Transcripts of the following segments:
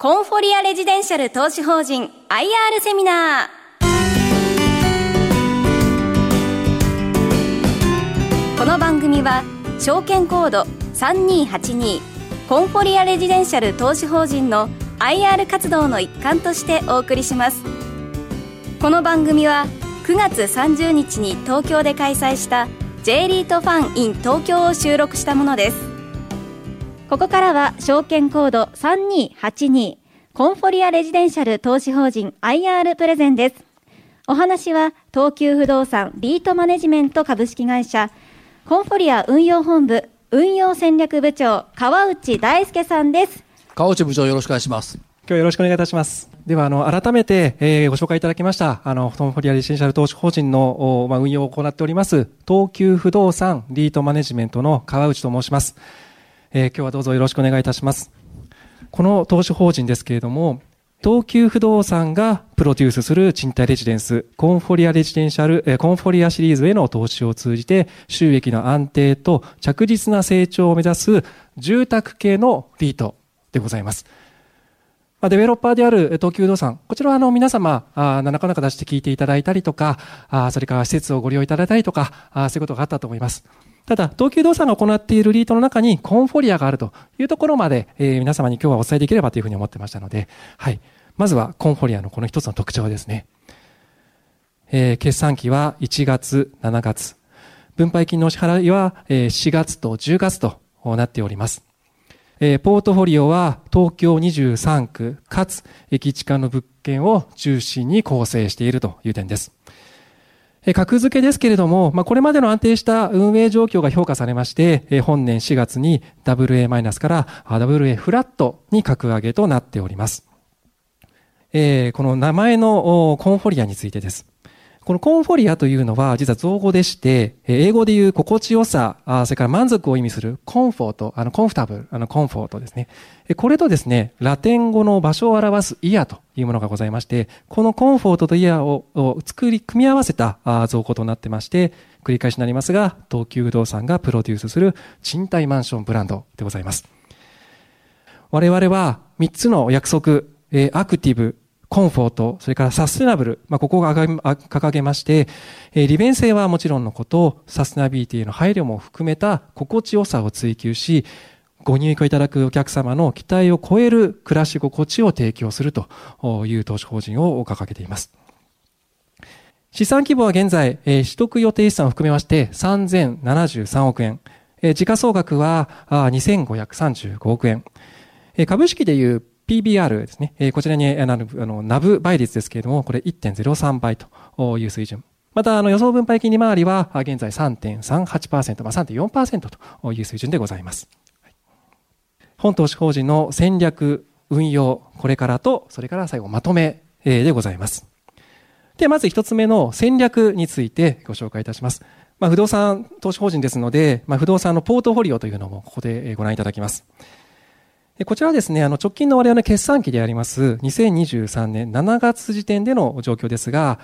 コンフォリアレジデンシャル投資法人 IR セミナー。この番組は証券コード3282コンフォリアレジデンシャル投資法人の IR 活動の一環としてお送りします。この番組は9月30日に東京で開催した J リートファン in 東京を収録したものです。ここからは証券コード3282コンフォリアレジデンシャル投資法人 IR プレゼンですお話は東急不動産リートマネジメント株式会社コンフォリア運用本部運用戦略部長川内大輔さんです川内部長よろしくお願いします今日よろしくお願いいたします。では、あの、改めて、えー、ご紹介いただきました、あの、コンフォリアレジデンシャル投資法人の、まあ、運用を行っております、東急不動産リートマネジメントの川内と申します。えー、今日はどうぞよろしくお願いいたします。この投資法人ですけれども、東急不動産がプロデュースする賃貸レジデンス、コンフォリアレジデンシャル、コンフォリアシリーズへの投資を通じて、収益の安定と着実な成長を目指す住宅系のリートでございます。デベロッパーである東急不動産、こちらはあの皆様、あなかなか出して聞いていただいたりとか、あそれから施設をご利用いただいたりとかあ、そういうことがあったと思います。ただ、東急動産が行っているリートの中にコンフォリアがあるというところまで、えー、皆様に今日はお伝えできればというふうに思ってましたので、はい。まずはコンフォリアのこの一つの特徴ですね。えー、決算期は1月、7月。分配金の支払いは4月と10月となっております。えー、ポートフォリオは東京23区かつ駅地下の物件を中心に構成しているという点です。格付けですけれども、まあ、これまでの安定した運営状況が評価されまして、本年4月に WA- から WA フラットに格上げとなっております。え、この名前のコンフォリアについてです。このコンフォリアというのは実は造語でして、英語で言う心地よさ、それから満足を意味するコンフォート、あのコンフタブル、あのコンフォートですね。これとですね、ラテン語の場所を表すイヤというものがございまして、このコンフォートとイヤを作り、組み合わせた造語となってまして、繰り返しになりますが、東急不動産がプロデュースする賃貸マンションブランドでございます。我々は3つの約束、アクティブ、コンフォート、それからサステナブル、まあ、ここが掲げまして、えー、利便性はもちろんのこと、サステナビリティの配慮も含めた心地よさを追求し、ご入居いただくお客様の期待を超える暮らし心地を提供するという投資法人を掲げています。資産規模は現在、えー、取得予定資産を含めまして3073億円。えー、時価総額は2535億円。えー、株式でいう PBR ですね。え、こちらにあの、あの、ナブ倍率ですけれども、これ1.03倍という水準。また、あの、予想分配金利回りは、現在3.38%、まあ3.4%という水準でございます。本投資法人の戦略、運用、これからと、それから最後まとめでございます。で、まず一つ目の戦略についてご紹介いたします。まあ、不動産投資法人ですので、まあ、不動産のポートフォリオというのもここでご覧いただきます。こちらはですね、あの直近の我々の決算期であります2023年7月時点での状況ですが、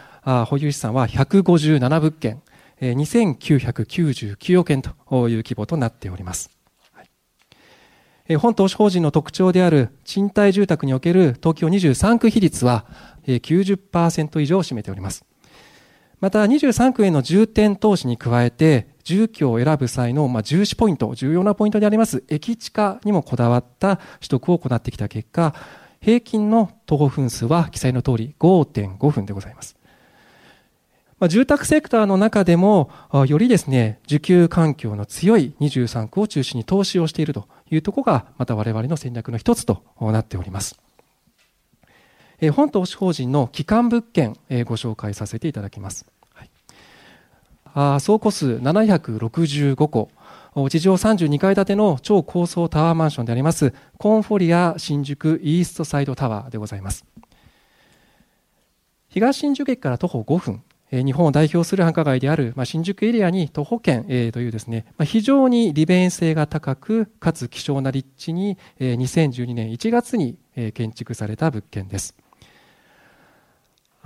保有資産は157物件、2999億円という規模となっております。本投資法人の特徴である賃貸住宅における東京23区比率は90%以上を占めております。また23区への重点投資に加えて住居を選ぶ際の、まあ、重視ポイント、重要なポイントであります、駅地下にもこだわった取得を行ってきた結果、平均の徒歩分数は記載の通り5.5分でございます。まあ、住宅セクターの中でも、よりですね、受給環境の強い23区を中心に投資をしているというところが、また我々の戦略の一つとなっております。本投資法人の基幹物件、ご紹介させていただきます。総戸数765戸、地上32階建ての超高層タワーマンションであります、コンフォリア新宿イーストサイドタワーでございます。東新宿駅から徒歩5分、日本を代表する繁華街である新宿エリアに徒歩圏というですね、非常に利便性が高く、かつ希少な立地に2012年1月に建築された物件です。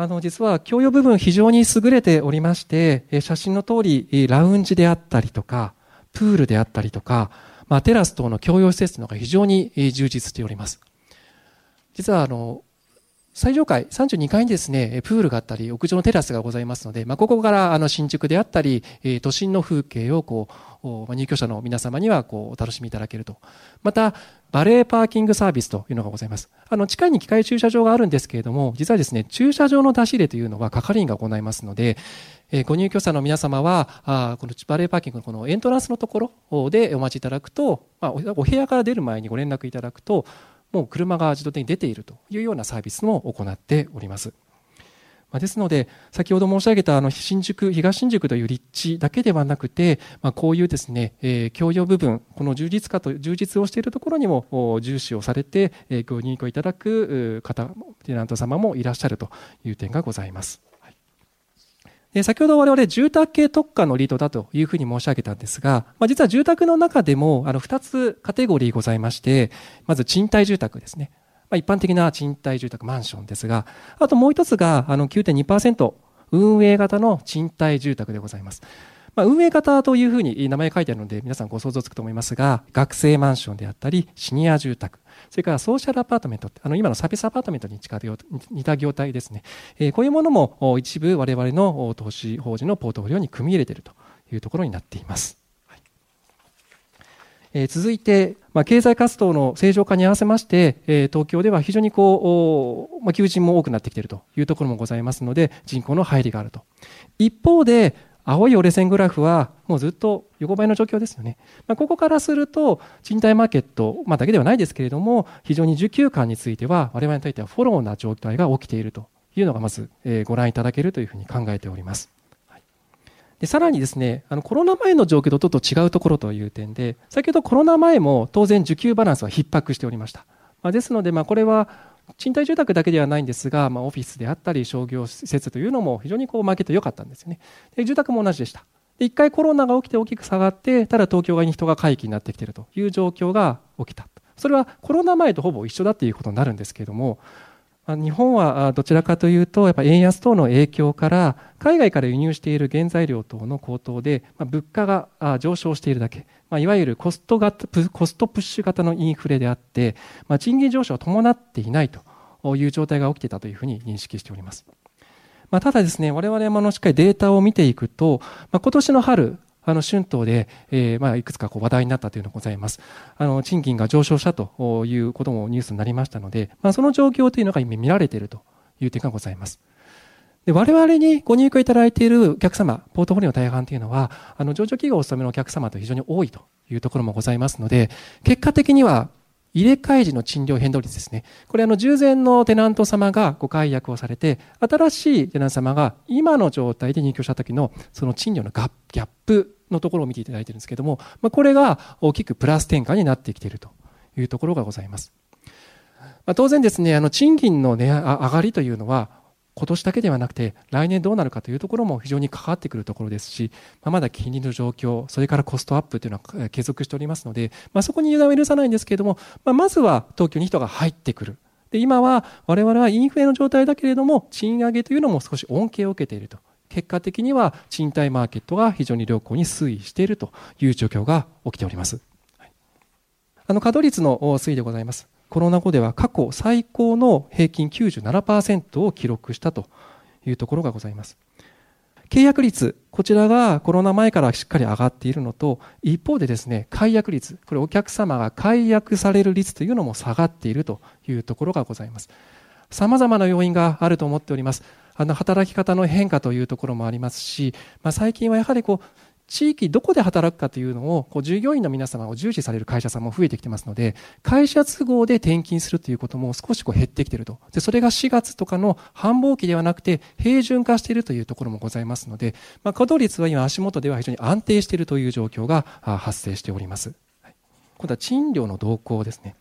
あの、実は共用部分非常に優れておりまして、写真の通り、ラウンジであったりとか、プールであったりとか、まあ、テラス等の共用施設のが非常に充実しております。実はあの最上階32階にですね、プールがあったり、屋上のテラスがございますので、まあ、ここからあの新宿であったり、都心の風景をこう、入居者の皆様にはこうお楽しみいただけると。また、バレーパーキングサービスというのがございます。あの、地下に機械駐車場があるんですけれども、実はですね、駐車場の出し入れというのは係員が行いますので、えご入居者の皆様は、あこのバレーパーキングのこのエントランスのところでお待ちいただくと、まあ、お部屋から出る前にご連絡いただくと、もう車が自動的に出ているというようなサービスも行っております。まですので、先ほど申し上げたあの新宿、東新宿という立地だけではなくて、まあ、こういうですね、えー、共用部分、この充実化と、充実をしているところにも重視をされて、えー、ご入居いただく方、テナント様もいらっしゃるという点がございます。で先ほど我々住宅系特化のリートだというふうに申し上げたんですが、まあ、実は住宅の中でもあの2つカテゴリーございまして、まず賃貸住宅ですね。まあ、一般的な賃貸住宅マンションですが、あともう1つがあの9.2%運営型の賃貸住宅でございます。まあ、運営型というふうに名前書いてあるので皆さんご想像つくと思いますが、学生マンションであったり、シニア住宅、それからソーシャルアパートメント、あの今のサービスアパートメントに近い似た業態ですね、えー、こういうものも一部我々の投資法人のポートフォリオに組み入れているというところになっています。え、続いて、ま、経済活動の正常化に合わせまして、え、東京では非常にこう、ま、求人も多くなってきているというところもございますので、人口の入りがあると。一方で、青い折れ線グラフはもうずっと横ばいの状況ですよね。まあ、ここからすると賃貸マーケット、まあ、だけではないですけれども非常に需給感については我々にとってはフォローな状態が起きているというのがまず、えご覧いただけるというふうに考えております。でさらにですね、あのコロナ前の状況とちょっと違うところという点で、先ほどコロナ前も当然需給バランスは逼迫しておりました。まあ、ですので、まあ、これは賃貸住宅だけではないんですが、まあ、オフィスであったり商業施設というのも非常にこうマーケット良かったんですよね。で住宅も同じでした。1回コロナが起きて大きく下がって、ただ東京側に人が回帰になってきているという状況が起きた。それはコロナ前とほぼ一緒だということになるんですけれども、日本はどちらかというと、やっぱ円安等の影響から、海外から輸入している原材料等の高騰でま、物価が上昇しているだけ、まいわゆるコスト型コストプッシュ型のインフレであって、ま賃金上昇は伴っていないという状態が起きていたというふうに認識しております。まあ、ただですね、我々もしっかりデータを見ていくと、まあ、今年の春、あの春闘で、えー、まあいくつかこう話題になったというのがございます。あの賃金が上昇したということもニュースになりましたので、まあ、その状況というのが今見られているという点がございます。で我々にご入居いただいているお客様、ポートフォリオの大半というのは、あの上場企業をお勤めのお客様と非常に多いというところもございますので、結果的には入れ替え時の賃料変動率ですね。これあの従前のテナント様がご解約をされて、新しいテナント様が今の状態で入居した時のその賃料のギャップのところを見ていただいているんですけども、まあ、これが大きくプラス転換になってきているというところがございます。まあ、当然ですね、あの賃金の、ね、上がりというのは、今年だけではなくて来年どうなるかというところも非常に関わってくるところですし、まあ、まだ金利の状況、それからコストアップというのは継続しておりますので、まあ、そこに油断を許さないんですけれども、まあ、まずは東京に人が入ってくる。で今は我々はインフレの状態だけれども、賃上げというのも少し恩恵を受けていると。結果的には賃貸マーケットが非常に良好に推移しているという状況が起きております。あの稼働率の推移でございます。コロナ後では過去最高の平均97%を記録したというところがございます。契約率、こちらがコロナ前からしっかり上がっているのと、一方でですね、解約率、これお客様が解約される率というのも下がっているというところがございます。様々な要因があると思っております。あの働き方の変化というところもありますし、まあ、最近はやはりこう地域どこで働くかというのをこう従業員の皆様を重視される会社さんも増えてきてますので会社都合で転勤するということも少しこう減ってきていると。でそれが4月とかの繁忙期ではなくて平準化しているというところもございますので、まあ、稼働率は今足元では非常に安定しているという状況が発生しております、はい。今度は賃料の動向ですね。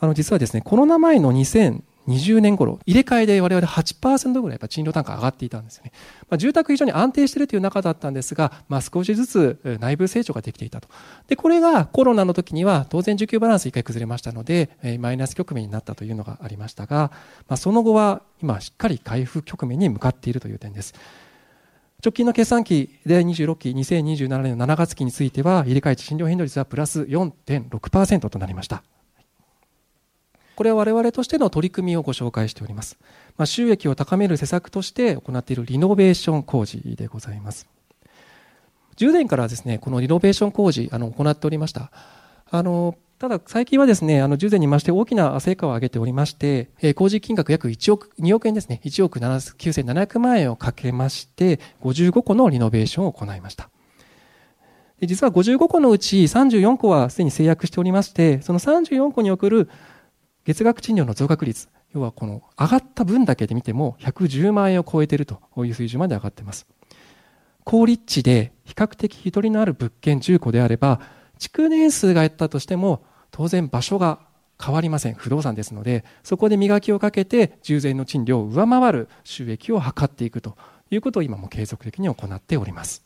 あの実はですねコロナ前の2000 20年頃、入れ替えで我々8%ぐらいやっぱ賃料単価上がっていたんですよね。まあ、住宅非常に安定しているという中だったんですが、まあ、少しずつ内部成長ができていたと。で、これがコロナの時には当然需給バランス一回崩れましたので、マイナス局面になったというのがありましたが、まあ、その後は今しっかり回復局面に向かっているという点です。直近の決算期で26期、2027年の7月期については、入れ替え賃料変動率はプラス4.6%となりました。これは我々としての取り組みをご紹介しております。まあ、収益を高める施策として行っているリノベーション工事でございます。10年からですね、このリノベーション工事、あの、行っておりました。あの、ただ最近はですね、あの、10年にまして大きな成果を上げておりまして、えー、工事金額約1億、2億円ですね、1億9700万円をかけまして、55個のリノベーションを行いました。実は55個のうち34個はすでに制約しておりまして、その34個に送る月額賃料の増額率、要はこの上がった分だけで見ても110万円を超えているという水準まで上がっています。高立地で比較的日取りのある物件10個であれば、築年数がやったとしても、当然場所が変わりません。不動産ですので、そこで磨きをかけて従前の賃料を上回る収益を図っていくということを今も継続的に行っております。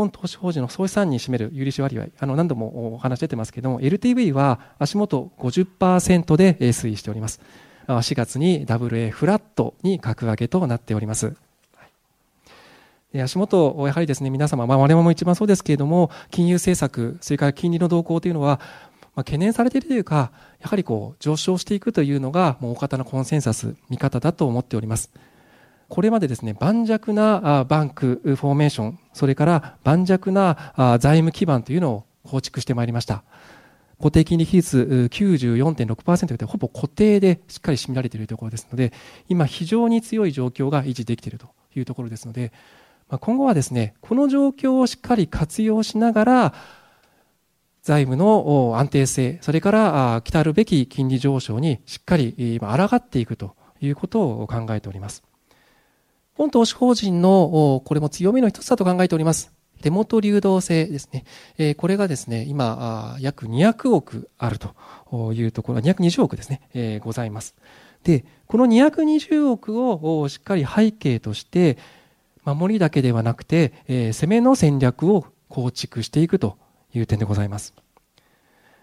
本投資法人の総資産に占める有利子割合、あの何度もお話出てますけども、LTV は足元50%で推移しております。4月に WA フラットに格上げとなっております。足元、やはりですね、皆様、まあ、我々も一番そうですけれども、金融政策、それから金利の動向というのは、まあ、懸念されているというか、やはりこう、上昇していくというのが、もう大方のコンセンサス、見方だと思っております。これまでですね、盤石なバンクフォーメーション、それから盤石な財務基盤というのを構築してまいりました。固定金利比率94.6%でほぼ固定でしっかり占められているところですので、今非常に強い状況が維持できているというところですので、今後はですね、この状況をしっかり活用しながら、財務の安定性、それから来たるべき金利上昇にしっかり抗っていくということを考えております。本投資法人のこれも強みの一つだと考えております。手元流動性ですねえ。これがですね、今、約200億あるというところ、220億ですねえ、ございます。で、この220億をしっかり背景として、守りだけではなくて、えー、攻めの戦略を構築していくという点でございます。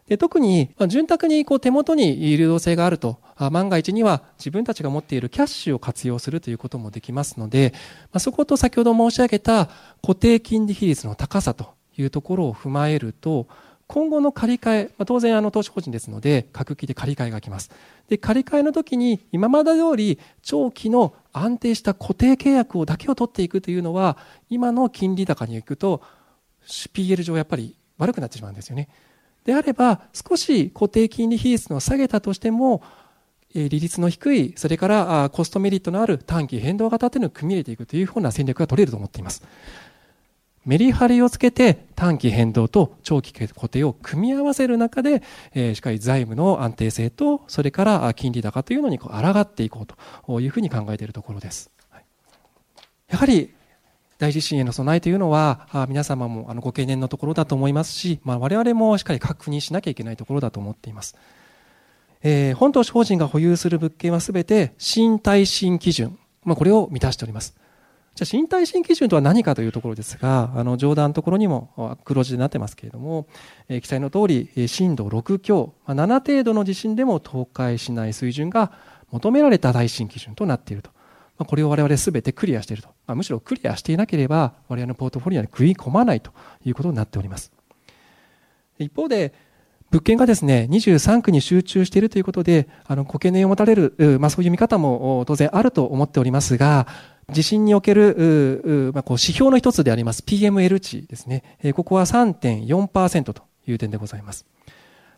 で特に、まあ、潤沢にこう手元に流動性があると、あ万が一には自分たちが持っているキャッシュを活用するということもできますので、まあ、そこと先ほど申し上げた固定金利比率の高さというところを踏まえると、今後の借り換え、まあ、当然あの投資法人ですので、各期で借り換えが来ます。で、借り換えの時に今まで通り長期の安定した固定契約をだけを取っていくというのは、今の金利高に行くと、PL 上やっぱり悪くなってしまうんですよね。であれば、少し固定金利比率の下げたとしても、利率の低い、それからコストメリットのある短期変動型というのを組み入れていくというふうな戦略が取れると思っています。メリハリをつけて短期変動と長期固定を組み合わせる中で、えー、しっかり財務の安定性と、それから金利高というのにこう抗っていこうというふうに考えているところです。やはり、大地震への備えというのは、皆様もあのご懸念のところだと思いますし、まあ、我々もしっかり確認しなきゃいけないところだと思っています。えー、本投資法人が保有する物件はすべて新耐震基準、まあ、これを満たしております。じゃあ身体新基準とは何かというところですが、あの上段のところにも黒字になってますけれども、えー、記載の通り、震度6強、まあ、7程度の地震でも倒壊しない水準が求められた耐震基準となっていると。まあ、これを我々すべてクリアしていると。まあ、むしろクリアしていなければ、我々のポートフォリオに食い込まないということになっております。一方で、物件がですね、23区に集中しているということで、あの、ご懸念を持たれる、まあそういう見方も当然あると思っておりますが、地震における、まあ、こう指標の一つであります PML 値ですね。ここは3.4%という点でございます。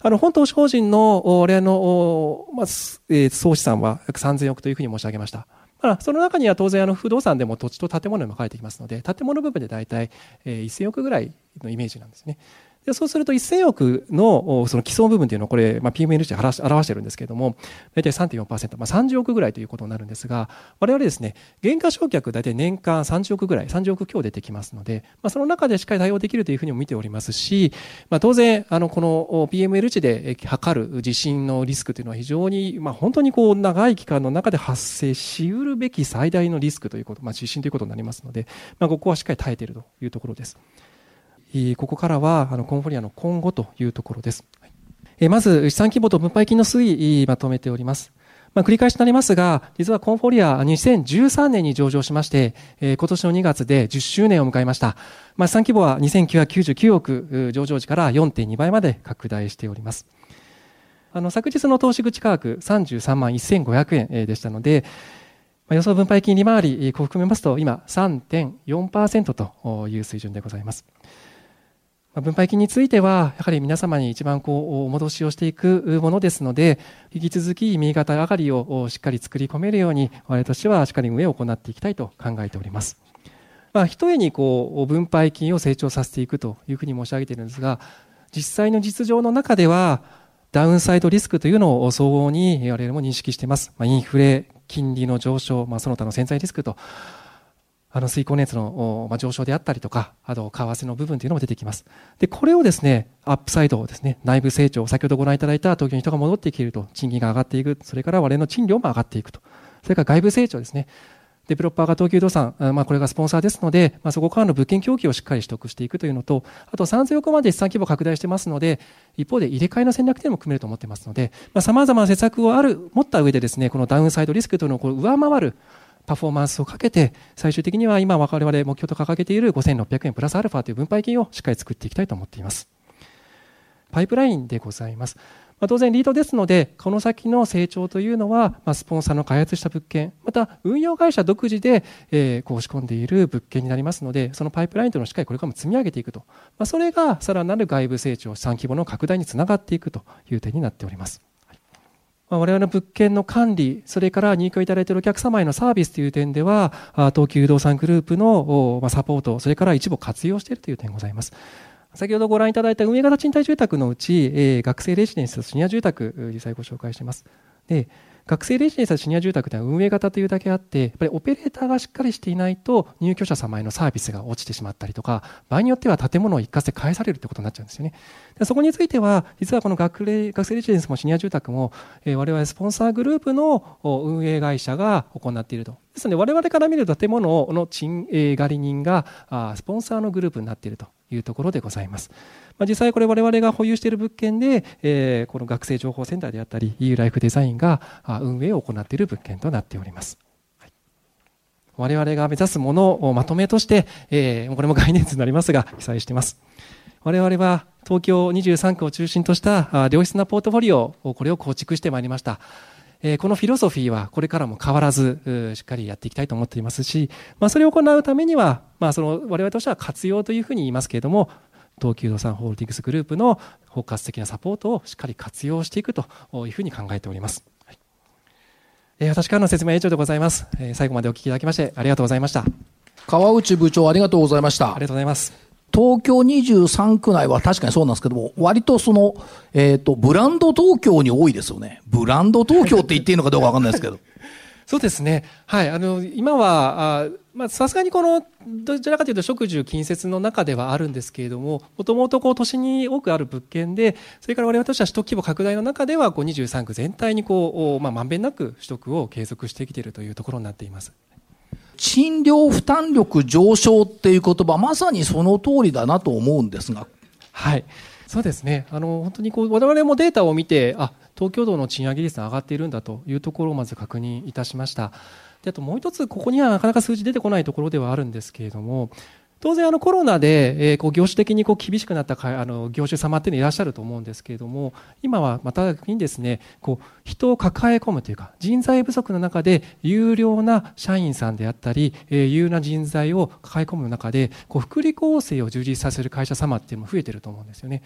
あの、本投資法人の、俺の、まあ、総資産は約3000億というふうに申し上げました。まあ、その中には当然あの不動産でも土地と建物にも書いてきますので、建物部分で大体、1000億ぐらいのイメージなんですね。でそうすると1000億のその基礎部分というのをこれ、まあ、PML 値で表してるんですけれども、大体3.4%、まあ、30億ぐらいということになるんですが、我々ですね、原価償却大体年間30億ぐらい、30億強出てきますので、まあ、その中でしっかり対応できるというふうにも見ておりますし、まあ、当然、あの、この PML 値で測る地震のリスクというのは非常に、まあ、本当にこう、長い期間の中で発生しうるべき最大のリスクということ、まあ、地震ということになりますので、まあ、ここはしっかり耐えているというところです。ここからはあのコンフォリアの今後というところです。まず、資産規模と分配金の推移、まとめております。まあ、繰り返しになりますが、実はコンフォリア2013年に上場しまして、えー、今年の2月で10周年を迎えました。まあ、資産規模は2999億、上場時から4.2倍まで拡大しております。あの昨日の投資口価格33万1500円でしたので、予想分配金利回りを含めますと今3.4%という水準でございます。分配金については、やはり皆様に一番こう、お戻しをしていくものですので、引き続き右肩上がりをしっかり作り込めるように、我々としてはしっかり運営を行っていきたいと考えております。まあ、ひとえにこう、分配金を成長させていくというふうに申し上げているんですが、実際の実情の中では、ダウンサイドリスクというのを総合に我々も認識しています。まあ、インフレ、金利の上昇、まあ、その他の潜在リスクと、あの水耕熱の、まあ、上昇であったりとか、あと為替の部分というのも出てきます。で、これをですね、アップサイドをですね、内部成長、先ほどご覧いただいた東京に人が戻ってきていると、賃金が上がっていく、それから我々の賃料も上がっていくと。それから外部成長ですね。デベロッパーが東急不動産、まあ、これがスポンサーですので、まあ、そこからの物件供給をしっかり取得していくというのと、あと3000億まで資産規模拡大してますので、一方で入れ替えの戦略というのも組めると思ってますので、さまざ、まな施策をある、持った上でですね、このダウンサイドリスクというのをこう上回るパフォーマンスをかけて、最終的には今我々目標と掲げている5600円プラスアルファという分配金をしっかり作っていきたいと思っています。パイプラインでございます。まあ、当然リードですので、この先の成長というのは、まあ、スポンサーの開発した物件、また運用会社独自で、えー、こう仕込んでいる物件になりますので、そのパイプラインというのをしっかりこれからも積み上げていくと。まあ、それがさらなる外部成長、資産規模の拡大につながっていくという点になっております。ま我々の物件の管理、それから入居いただいているお客様へのサービスという点では、東急不動産グループのサポート、それから一部活用しているという点ございます。先ほどご覧いただいた運営型賃貸住宅のうち、え、学生レジデンスとシニア住宅、実際ご紹介しています。で、学生レジデンスとシニア住宅では運営型というだけあって、やっぱりオペレーターがしっかりしていないと入居者様へのサービスが落ちてしまったりとか、場合によっては建物を一括で返されるということになっちゃうんですよね。でそこについては、実はこの学学生レジデンスもシニア住宅も、えー、我々スポンサーグループの運営会社が行っていると。ですので、我々から見る建物の賃、えー、借り人があスポンサーのグループになっているというところでございます。まあ、実際これ我々が保有している物件で、えー、この学生情報センターであったり EU ライフデザインが運営を行っている物件となっております。我々が目指すものをまとめとして、えー、これも概念図になりますが、記載しています。我々は東京23区を中心とした良質なポートフォリオを、これを構築してまいりました。えこのフィロソフィーはこれからも変わらず、しっかりやっていきたいと思っていますし、まあ、それを行うためには、まあ、その我々としては活用というふうに言いますけれども、東急動産ホールディングスグループの包括的なサポートをしっかり活用していくというふうに考えております。はい、えー、私からの説明は以上でございます、えー。最後までお聞きいただきましてありがとうございました。川内部長ありがとうございました。ありがとうございます。東京23区内は確かにそうなんですけども、割とその、えっ、ー、と、ブランド東京に多いですよね。ブランド東京って言っていいのかどうかわかんないですけど。そうですね。はい。あの、今は、あまあ、さすがにこの、どちらかというと、食住近接の中ではあるんですけれども、もともとこう、都市に多くある物件で、それから我々としては首都規模拡大の中では、こう、23区全体にこう、まあ、まんべんなく取得を継続してきているというところになっています。賃料負担力上昇っていう言葉、まさにその通りだなと思うんですが。はい。そうですね。あの、本当にこう、我々もデータを見て、あ、東京都の賃上げ率が上がっているんだというところをまず確認いたしました。であともう一つ、ここにはなかなか数字出てこないところではあるんですけれども、当然あのコロナで、えー、こう業種的にこう厳しくなったあの業種様っていうのいらっしゃると思うんですけれども今はまた逆にですねこう人を抱え込むというか人材不足の中で有料な社員さんであったり、えー、有な人材を抱え込む中でこう福利厚生を充実させる会社様っていうのも増えてると思うんですよね。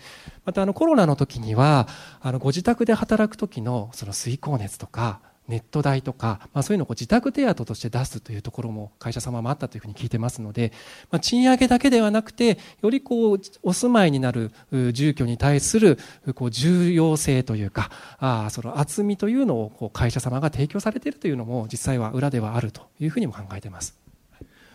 またあのコロナの時にはあのご自宅で働く時のその水光熱とかネット代とか、まあ、そういうのを自宅手当として出すというところも会社様もあったというふうに聞いてますので、まあ、賃上げだけではなくてよりこうお住まいになる住居に対するこう重要性というかあその厚みというのをこう会社様が提供されているというのも実際は裏ではあるというふうにも考えてます。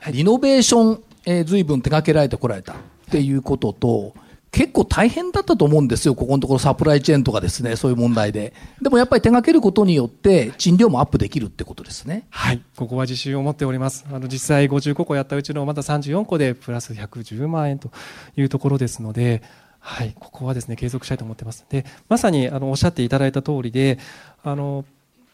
はいリノベーション、えー、随分手掛けられてこられたっていうことと、結構大変だったと思うんですよ、ここのところサプライチェーンとかですね、そういう問題で。でもやっぱり手掛けることによって、賃料もアップできるってことですね。はい、ここは自信を持っております。あの、実際55個やったうちのまだ34個でプラス110万円というところですので、はい、ここはですね、継続したいと思ってます。で、まさに、あの、おっしゃっていただいた通りで、あの、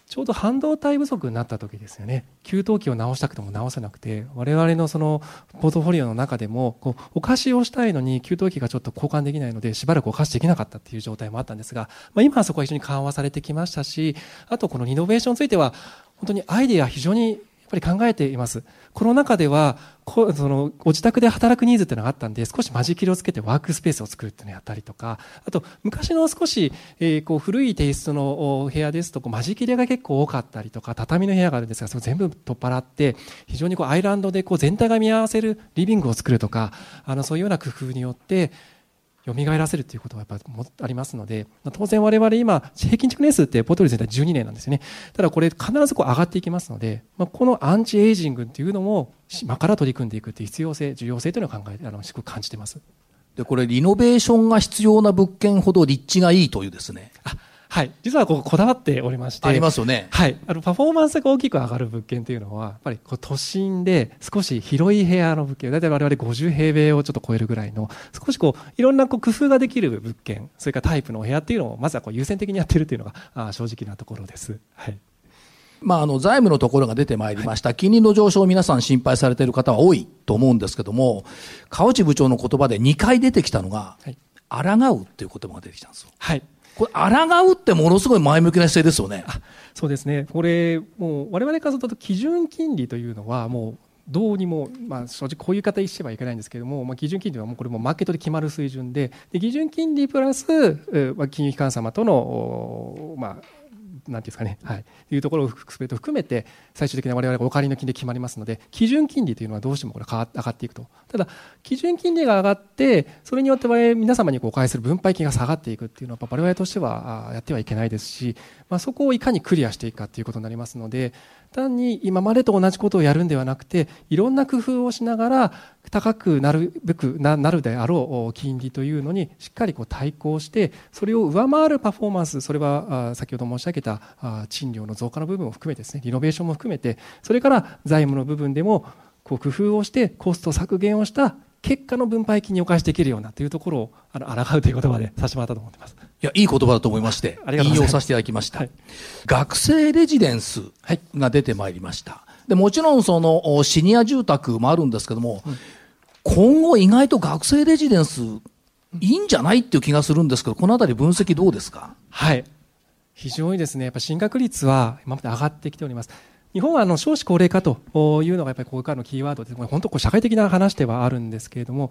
ちょうど半導体不足になった時ですよね。給湯器を直したくても直せなくて、我々のそのポートフォリオの中でも、こう、お貸しをしたいのに給湯器がちょっと交換できないので、しばらくお貸しできなかったっいう状態もあったんですが、まあ、今はそこは非常に緩和されてきましたし、あとこのリノベーションについては、本当にアイデア非常にっぱり考えています。この中では、こそのご自宅で働くニーズっていうのがあったんで、少し間仕切りをつけてワークスペースを作るっていうのをやったりとか、あと、昔の少し、えー、こう古いテイストの部屋ですと、間仕切りが結構多かったりとか、畳の部屋があるんですが、それ全部取っ払って、非常にこうアイランドでこう全体が見合わせるリビングを作るとか、あのそういうような工夫によって、蘇らせるということはやっぱありますので、当然我々今、平均築年数ってポートリー全体12年なんですよね。ただこれ必ずこう上がっていきますので、まあ、このアンチエイジングっていうのも今から取り組んでいくっていう必要性、重要性というのを考えて、あの、しく感じてます。で、これリノベーションが必要な物件ほど立地がいいというですね。あはい。実はこここだわっておりまして。ありますよね。はい。あの、パフォーマンスが大きく上がる物件というのは、やっぱりこう都心で少し広い部屋の物件、だいたい我々50平米をちょっと超えるぐらいの、少しこう、いろんなこう工夫ができる物件、それからタイプのお部屋っていうのを、まずはこう優先的にやってるというのが、あ正直なところです。はい。まあ、あの財務のところが出てまいりました、はい、金利の上昇を皆さん心配されている方は多いと思うんですけども、川内部長の言葉で2回出てきたのが、はい、抗うっていう言葉が出てきたんですよ。はい。これ、抗うってものすごい前向きな姿勢ですよね。そうですね。これ、もう、我々からすると、基準金利というのは、もう、どうにも、まあ、正直こういう言い方してはいけないんですけれども、まあ、基準金利はもうこれもマーケットで決まる水準で、で基準金利プラス、まあ、金融機関様との、まあ、ていうんですかね、はい、いうところを含めて、最終的に我々がお借りの金利決まりますので、基準金利というのはどうしてもこれ上がっていくと。ただ、基準金利が上がって、それによって我々皆様にお返しする分配金が下がっていくっていうのは、我々としてはやってはいけないですし、まあ、そこをいかにクリアしていくかということになりますので、単に今までと同じことをやるんではなくて、いろんな工夫をしながら、高くなるべくなるであろう金利というのにしっかりこう対抗して、それを上回るパフォーマンス、それは先ほど申し上げた賃料の増加の部分を含めてですね、リノベーションも含めて、それから財務の部分でもこう工夫をしてコスト削減をした結果の分配金にお返しできるようなというところをあの抗うという言葉でさせてもらったと思っています。いや、いい言葉だと思いまして、引用させていただきました。はい、学生レジデンスが出てまいりました。で、もちろんそのシニア住宅もあるんですけども、うん、今後意外と学生レジデンスいいんじゃないっていう気がするんですけど、このあたり分析どうですか？はい。非常にですね、やっぱ進学率は今まで上がってきております。日本はあの少子高齢化というのがやっぱりこれからのキーワードで、本当こう社会的な話ではあるんですけれども、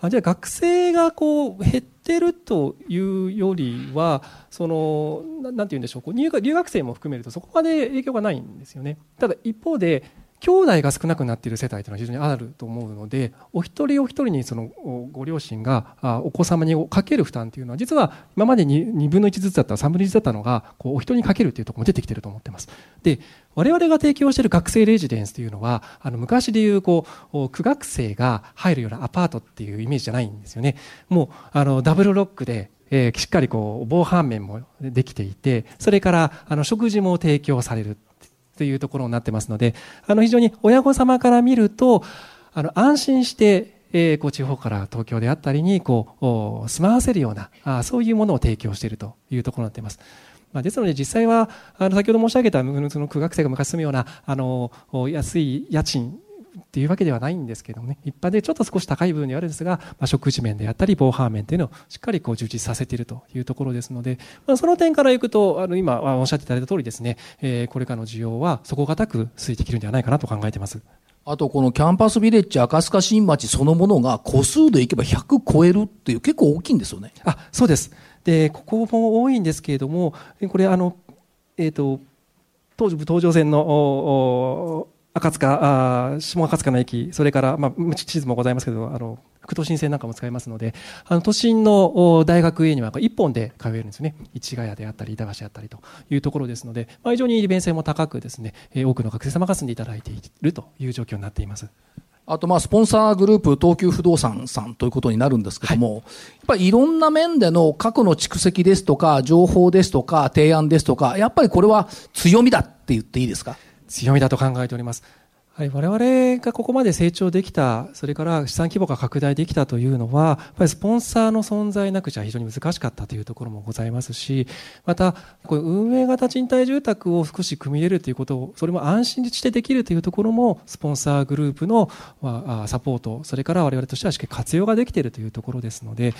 あじゃあ学生がこう減ってるというよりは、その、なんて言うんでしょう、入学留学生も含めるとそこまで影響がないんですよね。ただ一方で、兄弟が少なくなっている世帯というのは非常にあると思うので、お一人お一人にそのご両親がお子様にかける負担というのは、実は今までに2分の1ずつだった3分の1だったのが、こうお一人にかけるというところも出てきていると思っています。で、我々が提供している学生レジデンスというのは、あの昔でいうこう、苦学生が入るようなアパートっていうイメージじゃないんですよね。もう、あの、ダブルロックで、えー、しっかりこう防犯面もできていて、それからあの食事も提供されるというところになってますので、あの非常に親御様から見ると、あの安心して、えー、こう地方から東京であったりにこう住まわせるようなあそういうものを提供しているというところになっています。まあ、ですので実際はあの先ほど申し上げたその苦学生が昔住むようなあの安い家賃っていうわけではないんですけどもね、一般でちょっと少し高い部分であるんですが、まあ、食事面であったり、防犯面というのをしっかりこう充実させているというところですので、まあ、その点からいくと、あの今おっしゃっていただいた通りですね、えー、これからの需要は底堅く推移できるんではないかなと考えています。あとこのキャンパスビレッジ赤塚新町そのものが個数でいけば100超えるっていう結構大きいんですよね。あ、そうです。で、ここも多いんですけれども、これあの、えっ、ー、と、当時東上線の赤塚、あ下赤塚の駅、それから、まあ、地図もございますけど、あの、副都心線なんかも使いますので、あの、都心の大学へには一本で通えるんですね。市ヶ谷であったり、板橋であったりというところですので、まあ、非常に利便性も高くですね、多くの学生様が住んでいただいているという状況になっています。あと、まあ、スポンサーグループ、東急不動産さんということになるんですけども、はい、やっぱりいろんな面での過去の蓄積ですとか、情報ですとか、提案ですとか、やっぱりこれは強みだって言っていいですか？強みだと考えております。はい、我々がここまで成長できた、それから資産規模が拡大できたというのは、やっぱりスポンサーの存在なくちゃ非常に難しかったというところもございますし、また、こう運営型賃貸住宅を少し組み入れるということを、それも安心してできるというところも、スポンサーグループのサポート、それから我々としてはしっかり活用ができているというところですので、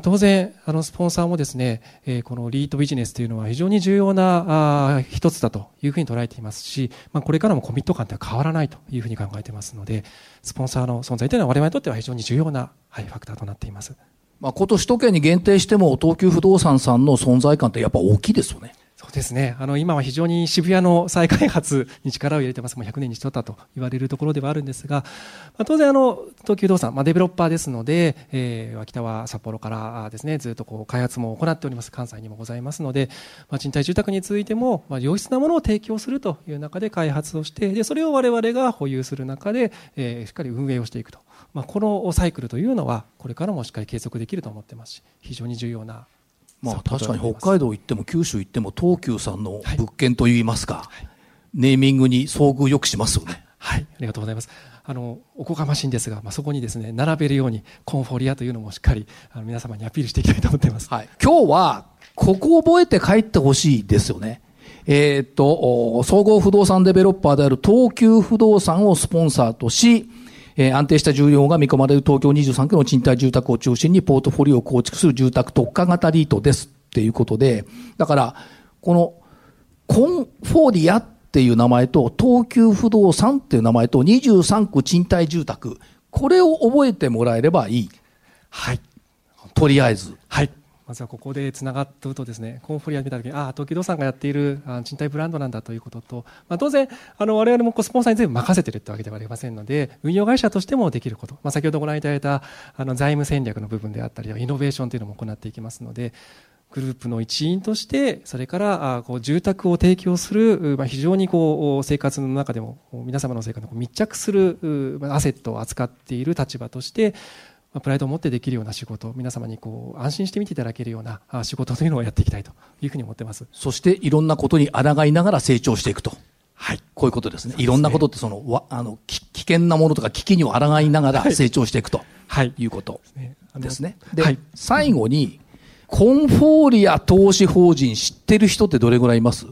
当然、あのスポンサーもですね、えこのリートビジネスというのは非常に重要なあ一つだというふうに捉えていますし、まあ、これからもコミット感って変わらないというふうに考えていますので、スポンサーの存在というのは我々にとっては非常に重要な、はい、ファクターとなっています。まあ、今年都圏に限定しても東急不動産さんの存在感ってやっぱ大きいですよね。ですね。あの、今は非常に渋谷の再開発に力を入れてます。もう100年に一ったと言われるところではあるんですが、まあ、当然あの、東急動産、まあ、デベロッパーですので、えー、秋田は札幌からですね、ずっとこう、開発も行っております。関西にもございますので、まあ、賃貸住宅についても、まあ、良質なものを提供するという中で開発をして、で、それを我々が保有する中で、えー、しっかり運営をしていくと。まあ、このサイクルというのは、これからもしっかり継続できると思ってますし、非常に重要なまあ、確かに北海道行っても九州行っても東急さんの物件といいますか、はい、ネーミングに遭遇よくしますよね。はい、ありがとうございます。あの、おこがましいんですが、まあ、そこにですね、並べるように、コンフォリアというのもしっかり、あの皆様にアピールしていきたいと思っています。はい。今日は、ここを覚えて帰ってほしいですよね。えー、っと、総合不動産デベロッパーである東急不動産をスポンサーとし、えー、安定した需要が見込まれる東京23区の賃貸住宅を中心にポートフォリオを構築する住宅特化型リートです。っていうことで、だから、この、コンフォーディアっていう名前と、東急不動産っていう名前と、23区賃貸住宅、これを覚えてもらえればいい。はい。とりあえず。はい。まずはここでつながってるとですね、コンフォリア見たときに、ああ、東急不動産がやっている賃貸ブランドなんだということと、まあ、当然、あの、我々もスポンサーに全部任せてるってわけではありませんので、運用会社としてもできること、まあ、先ほどご覧いただいた、あの、財務戦略の部分であったり、イノベーションというのも行っていきますので、グループの一員として、それからあこう住宅を提供する、まあ、非常にこう生活の中でも皆様の生活に密着するアセットを扱っている立場として、プライドを持ってできるような仕事、皆様にこう安心して見ていただけるような仕事というのをやっていきたいというふうに思ってます。そしていろんなことに抗いながら成長していくと。はい。こういうことですね。すねいろんなことってその、わあの危険なものとか危機に抗いながら成長していくと。はい。いうことですね。で、はい、最後に、コンフォーリア投資法人知ってる人ってどれぐらいいます？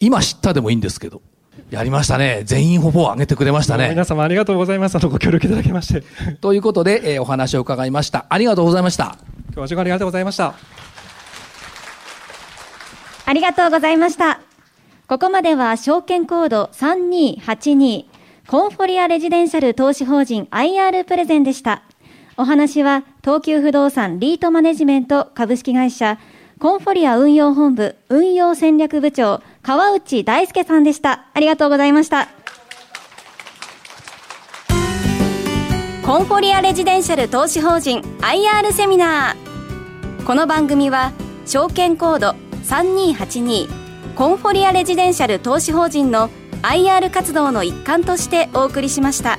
今知ったでもいいんですけど。やりましたね。全員ほぼ上げてくれましたね。皆様ありがとうございます。あの、ご協力いただきまして。ということで、えー、お話を伺いました。ありがとうございました。今日は時間ありがとうございました。ありがとうございました。ここまでは証券コード3282コンフォリアレジデンシャル投資法人 IR プレゼンでした。お話は東急不動産リートマネジメント株式会社コンフォリア運用本部運用戦略部長川内大輔さんでした。ありがとうございました。コンフォリアレジデンシャル投資法人 IR セミナー。この番組は証券コード3282コンフォリアレジデンシャル投資法人の IR 活動の一環としてお送りしました。